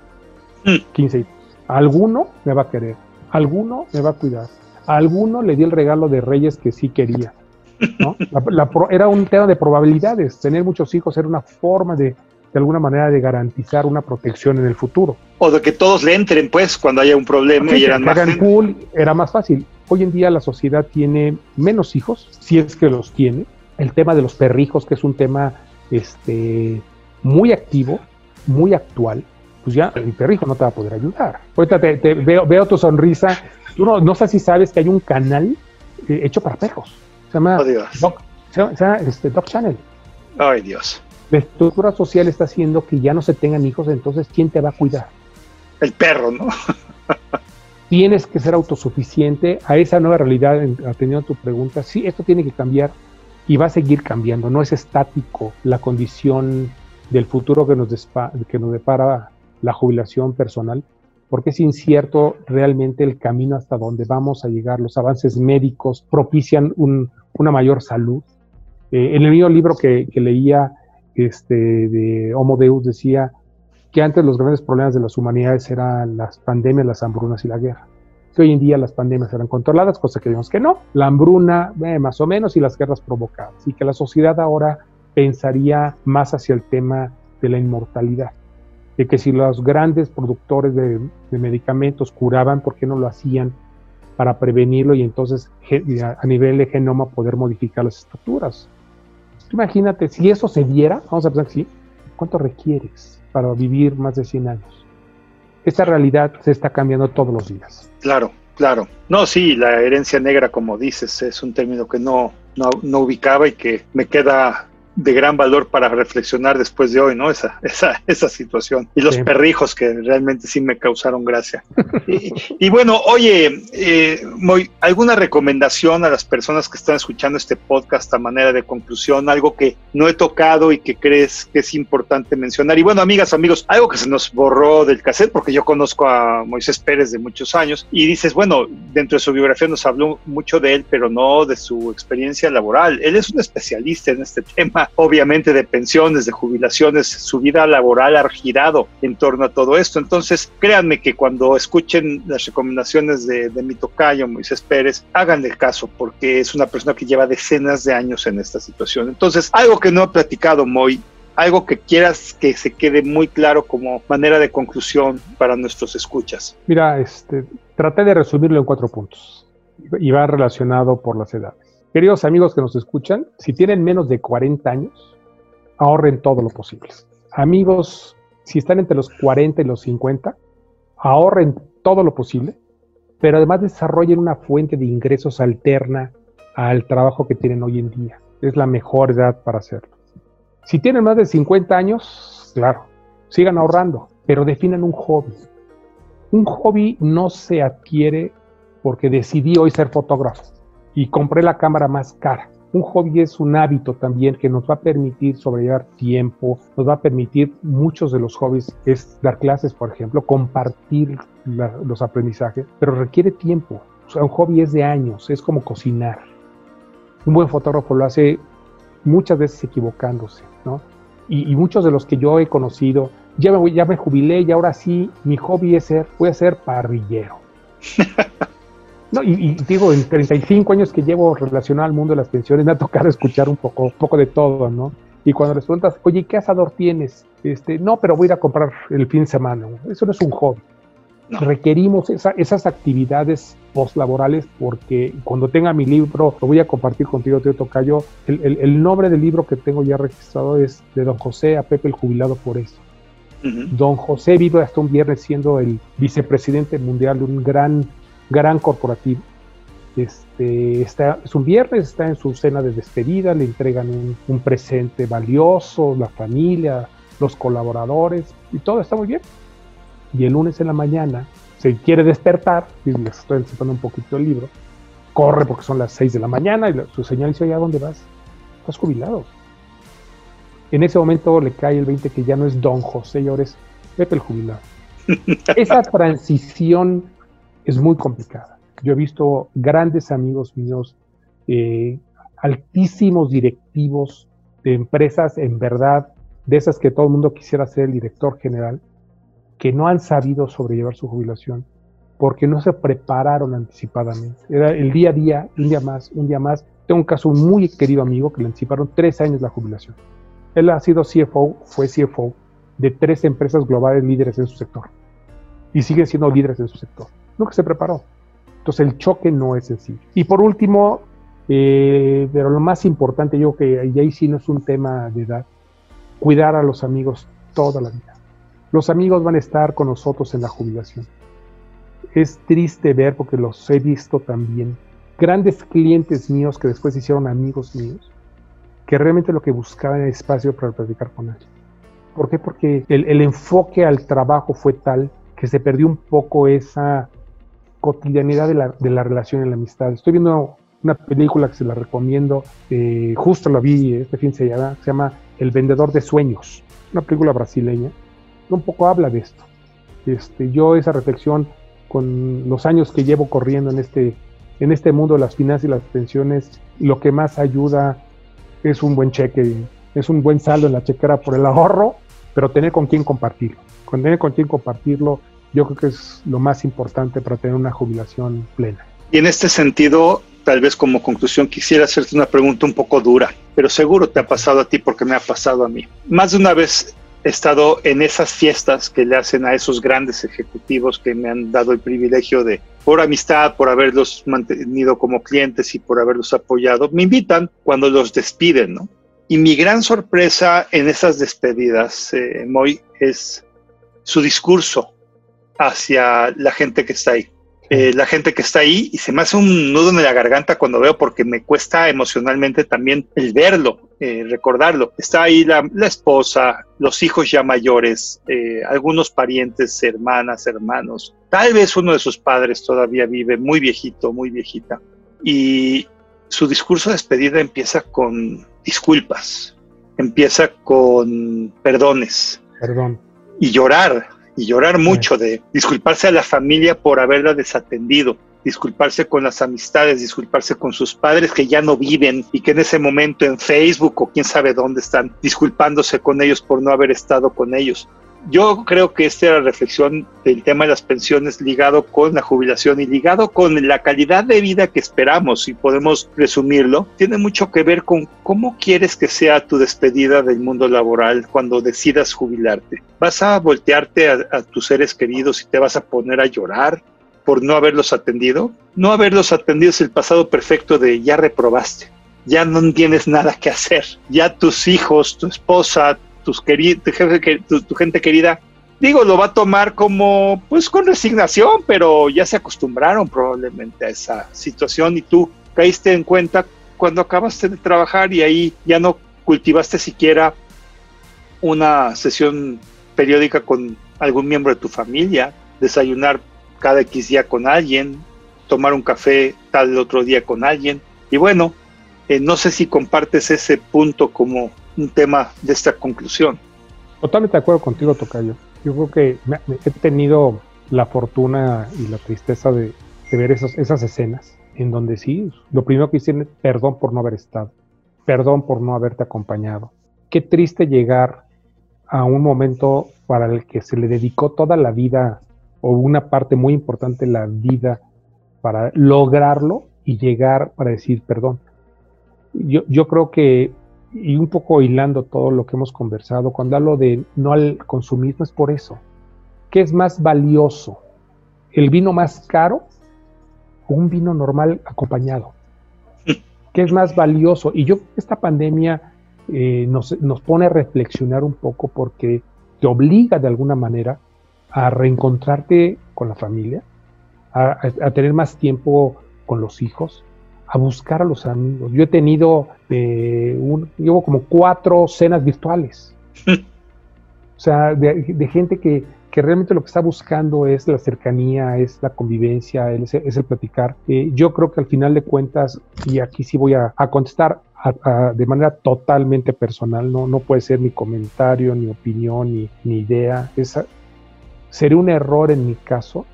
Speaker 3: 15 mm. hijos. Alguno me va a querer, alguno me va a cuidar, alguno le di el regalo de reyes que sí quería, era un tema de probabilidades. Tener muchos hijos era una forma de, de alguna manera, de garantizar una protección en el futuro.
Speaker 2: O de que todos le entren, pues, cuando haya un problema y eran más.
Speaker 3: Pool, era más fácil. Hoy en día la sociedad tiene menos hijos, si es que los tiene. El tema de los perrijos, que es un tema este, muy activo, muy actual, pues ya el perrijo no te va a poder ayudar. Ahorita te, veo, veo, tu sonrisa. Tú no, no sé si sabes que hay un canal eh, hecho para perros. Se llama, oh, Doc, este, Doc Channel.
Speaker 2: Ay, Dios.
Speaker 3: La estructura social está haciendo que ya no se tengan hijos, entonces ¿quién te va a cuidar?
Speaker 2: El perro, ¿no?
Speaker 3: Tienes que ser autosuficiente a esa nueva realidad, atendiendo a tu pregunta. Sí, esto tiene que cambiar y va a seguir cambiando. No es estático la condición del futuro que nos, que nos depara la jubilación personal, porque es incierto realmente el camino hasta donde vamos a llegar. Los avances médicos propician una mayor salud. Eh, en el mismo libro que, leía este, de Homo Deus decía que antes los grandes problemas de las humanidades eran las pandemias, las hambrunas y la guerra. Que hoy en día las pandemias eran controladas, cosa que vimos que no. La hambruna, eh, más o menos, y las guerras provocadas. Y que la sociedad ahora pensaría más hacia el tema de la inmortalidad de que si los grandes productores de, medicamentos curaban, ¿por qué no lo hacían para prevenirlo y entonces a, nivel de genoma poder modificar las estructuras? Imagínate, si eso se diera, vamos a pensar así, ¿cuánto requieres para vivir más de 100 años? Esta realidad se está cambiando todos los días.
Speaker 2: Claro, claro. No, sí, la herencia negra, como dices, es un término que no, no, no ubicaba y que me queda de gran valor para reflexionar después de hoy, ¿no? Esa, esa, esa situación. Y los perrijos que realmente sí me causaron gracia. y, bueno, oye, eh, ¿alguna recomendación a las personas que están escuchando este podcast a manera de conclusión? Algo que no he tocado y que crees que es importante mencionar. Y bueno, amigas, amigos, algo que se nos borró del cassette, porque yo conozco a Moisés Pérez de muchos años, y dices, bueno, dentro de su biografía nos habló mucho de él, pero no de su experiencia laboral. Él es un especialista en este tema obviamente de pensiones, de jubilaciones, su vida laboral ha girado en torno a todo esto. Entonces, créanme que cuando escuchen las recomendaciones de, mi tocayo, Moisés Pérez, háganle caso, porque es una persona que lleva decenas de años en esta situación. Entonces, algo que no he platicado, Moy, algo que quieras que se quede muy claro como manera de conclusión para nuestros escuchas.
Speaker 3: Mira, este, traté de resumirlo en cuatro puntos y va relacionado por las edades. Queridos amigos que nos escuchan, si tienen menos de 40 años, ahorren todo lo posible. Amigos, si están entre los 40 y los 50, ahorren todo lo posible, pero además desarrollen una fuente de ingresos alterna al trabajo que tienen hoy en día. Es la mejor edad para hacerlo. Si tienen más de 50 años, claro, sigan ahorrando, pero definan un hobby. Un hobby no se adquiere porque decidí hoy ser fotógrafo y compré la cámara más cara. Un hobby es un hábito también que nos va a permitir sobrellevar tiempo, nos va a permitir, muchos de los hobbies es dar clases, por ejemplo, compartir los aprendizajes, pero requiere tiempo. Un hobby es de años, es como cocinar. Un buen fotógrafo lo hace muchas veces equivocándose, ¿no? Y, muchos de los que yo he conocido, ya me, ya me jubilé y ahora sí, mi hobby es ser, voy a ser parrillero. No, y, digo, en 35 años que llevo relacionado al mundo de las pensiones, me ha tocado escuchar un poco, poco de todo, ¿no? Y cuando les preguntas, oye, ¿qué asador tienes? Este, no, pero voy a ir a comprar el fin de semana. Eso no es un hobby. Requerimos esas actividades postlaborales porque cuando tenga mi libro, lo voy a compartir contigo, Tío Tocayo. El, el, nombre del libro que tengo ya registrado es de Don José a Pepe el Jubilado por eso. Don José vive hasta un viernes siendo el vicepresidente mundial de un gran, gran corporativo. Este, está, es un viernes, está en su cena de despedida, le entregan un, un presente valioso, la familia, los colaboradores, y todo está muy bien. Y el lunes en la mañana se quiere despertar, y les estoy enseñando un poquito el libro, corre porque son las 6 de la mañana y su señal dice, ¿a dónde vas? Estás jubilado. En ese momento le cae el 20 que ya no es Don José, y ahora es Pepe el jubilado. Esa transición es muy complicada. Yo he visto grandes amigos míos, eh, altísimos directivos de empresas, en verdad, de esas que todo el mundo quisiera ser el director general, que no han sabido sobrellevar su jubilación porque no se prepararon anticipadamente. Era el día a día, un día más, un día más. Tengo un caso muy querido amigo que le anticiparon tres años la jubilación. Él ha sido CFO, fue CFO de tres empresas globales líderes en su sector y siguen siendo líderes en su sector. Nunca se preparó. Entonces el choque no es sencillo. Y por último, eh, pero lo más importante, yo creo que ahí sí no es un tema de edad, cuidar a los amigos toda la vida. Los amigos van a estar con nosotros en la jubilación. Es triste ver, porque los he visto también, grandes clientes míos que después hicieron amigos míos, que realmente lo que buscaban era espacio para platicar con ellos. ¿Por qué? Porque el, enfoque al trabajo fue tal que se perdió un poco esa cotidianidad de la, de la relación y la amistad. Estoy viendo una película que se la recomiendo, eh, justo la vi este fin se llama, se llama El vendedor de sueños, una película brasileña un poco habla de esto. Este, yo esa reflexión con los años que llevo corriendo en este, en este mundo de las finanzas y las pensiones, lo que más ayuda es un buen cheque, es un buen saldo en la chequera por el ahorro, pero tener con quién compartirlo. Con tener con quién compartirlo, yo creo que es lo más importante para tener una jubilación plena.
Speaker 2: Y en este sentido, tal vez como conclusión quisiera hacerte una pregunta un poco dura, pero seguro te ha pasado a ti porque me ha pasado a mí. Más de una vez he estado en esas fiestas que le hacen a esos grandes ejecutivos que me han dado el privilegio de, por amistad, por haberlos mantenido como clientes y por haberlos apoyado, me invitan cuando los despiden, ¿no? Y mi gran sorpresa en esas despedidas, eh, Moy, es su discurso hacia la gente que está ahí. Eh, la gente que está ahí y se me hace un nudo en la garganta cuando veo porque me cuesta emocionalmente también el verlo, eh, recordarlo. Está ahí la, esposa, los hijos ya mayores, eh, algunos parientes, hermanas, hermanos. Tal vez uno de sus padres todavía vive muy viejito, muy viejita. Y su discurso de despedida empieza con disculpas, empieza con perdones.
Speaker 3: Perdón.
Speaker 2: Y llorar, y llorar mucho de disculparse a la familia por haberla desatendido, disculparse con las amistades, disculparse con sus padres que ya no viven y que en ese momento en Facebook o quién sabe dónde están disculpándose con ellos por no haber estado con ellos yo creo que esta reflexión del tema de las pensiones ligado con la jubilación y ligado con la calidad de vida que esperamos, y podemos resumirlo, tiene mucho que ver con cómo quieres que sea tu despedida del mundo laboral cuando decidas jubilarte. ¿Vas a voltearte a, tus seres queridos y te vas a poner a llorar por no haberlos atendido? No haberlos atendido es el pasado perfecto de ya reprobaste ya no tienes nada que hacer. Ya tus hijos, tu esposa, tus tu, gente querida, digo, lo va a tomar como, pues con resignación, pero ya se acostumbraron probablemente a esa situación y tú caíste en cuenta cuando acabaste de trabajar y ahí ya no cultivaste siquiera una sesión periódica con algún miembro de tu familia, desayunar cada X día con alguien, tomar un café tal otro día con alguien. Y bueno, eh, no sé si compartes ese punto como un tema de esta conclusión.
Speaker 3: Totalmente de acuerdo contigo, Tocayo. Yo creo que he tenido la fortuna y la tristeza de, ver esas, esas escenas en donde sí, lo primero que dicen es perdón por no haber estado, perdón por no haberte acompañado. Qué triste llegar a un momento para el que se le dedicó toda la vida o una parte muy importante de la vida para lograrlo y llegar para decir perdón. Yo, yo creo que y un poco hilando todo lo que hemos conversado, cuando hablo de no al consumismo es por eso. ¿Qué es más valioso? el vino más caro o un vino normal acompañado. ¿Qué es más valioso? Y yo esta pandemia eh, nos, nos, pone a reflexionar un poco porque te obliga de alguna manera a reencontrarte con la familia, a, tener más tiempo con los hijos, a buscar a los amigos. Yo he tenido, eh, un, llevo como cuatro cenas virtuales. o sea, de gente que, que realmente lo que está buscando es la cercanía, es la convivencia, es, el platicar. Eh, yo creo que al final de cuentas, y aquí sí voy a, contestar de manera totalmente personal, no, no puede ser mi comentario, ni opinión, ni, ni idea. sería un error en mi caso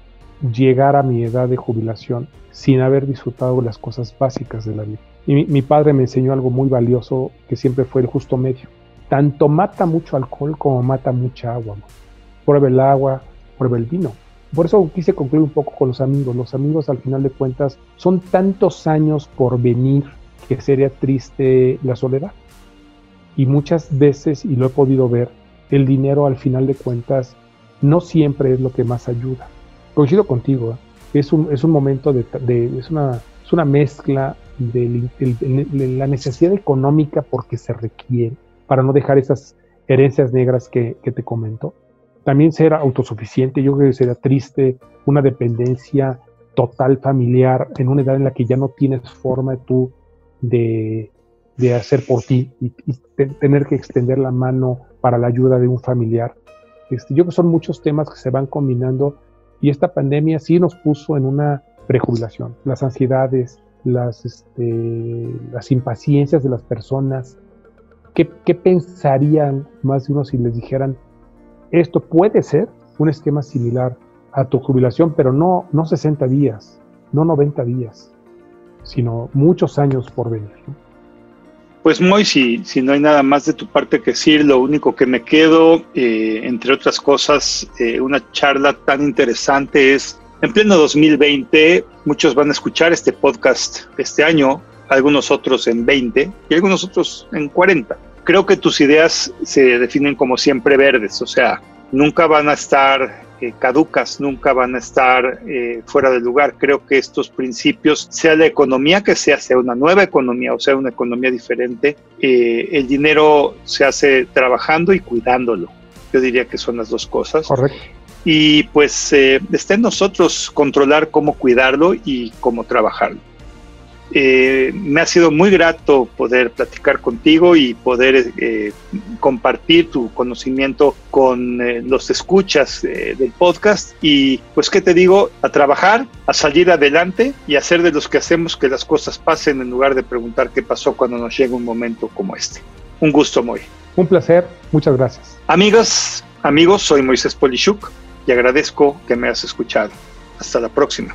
Speaker 3: llegar a mi edad de jubilación sin haber disfrutado las cosas básicas de la vida. Y mi, padre me enseñó algo muy valioso que siempre fue el justo medio. Tanto mata mucho alcohol como mata mucha agua prueba el agua, prueba el vino. Por eso quise concluir un poco con los amigos. Los amigos al final de cuentas son tantos años por venir que sería triste la soledad. Y muchas veces, y lo he podido ver, el dinero al final de cuentas no siempre es lo que más ayuda. Coincido contigo, ¿eh? es, un, es un momento de, es, una, es una mezcla de, la necesidad económica porque se requiere para no dejar esas herencias negras que, que te comento también ser autosuficiente, yo creo que sería triste una dependencia total familiar en una edad en la que ya no tienes forma tú de, de hacer por ti y, tener que extender la mano para la ayuda de un familiar. Este, yo creo que son muchos temas que se van combinando y esta pandemia sí nos puso en una prejubilación. Las ansiedades, las, este, impaciencias de las personas. ¿Qué, ¿Qué pensarían más de uno si les dijeran, esto puede ser un esquema similar a tu jubilación, pero no, no 60 días, no 90 días, sino muchos años por venir.
Speaker 2: Pues muy, si, si no hay nada más de tu parte que decir, lo único que me quedo, eh, entre otras cosas, eh, una charla tan interesante es, en pleno 2020, muchos van a escuchar este podcast este año, algunos otros en 20 y algunos otros en 40 creo que tus ideas se definen como siempre verdes, o sea, nunca van a estar eh, caducas, nunca van a estar eh, fuera de lugar. Creo que estos principios, sea la economía que sea, sea una nueva economía o sea una economía diferente, eh, el dinero se hace trabajando y cuidándolo. Yo diría que son las dos cosas.
Speaker 3: Correcto.
Speaker 2: Y pues está en nosotros controlar cómo cuidarlo y cómo trabajarlo. Eh, me ha sido muy grato poder platicar contigo y poder eh, compartir tu conocimiento con eh, los escuchas del podcast y pues qué te digo, a trabajar, a salir adelante y hacer de los que hacemos que las cosas pasen en lugar de preguntar qué pasó cuando nos llega un momento como este. Un gusto, muy.
Speaker 3: Un placer, muchas gracias.
Speaker 2: Amigas, amigos, soy Moisés Polishuk y agradezco que me hayas escuchado. Hasta la próxima.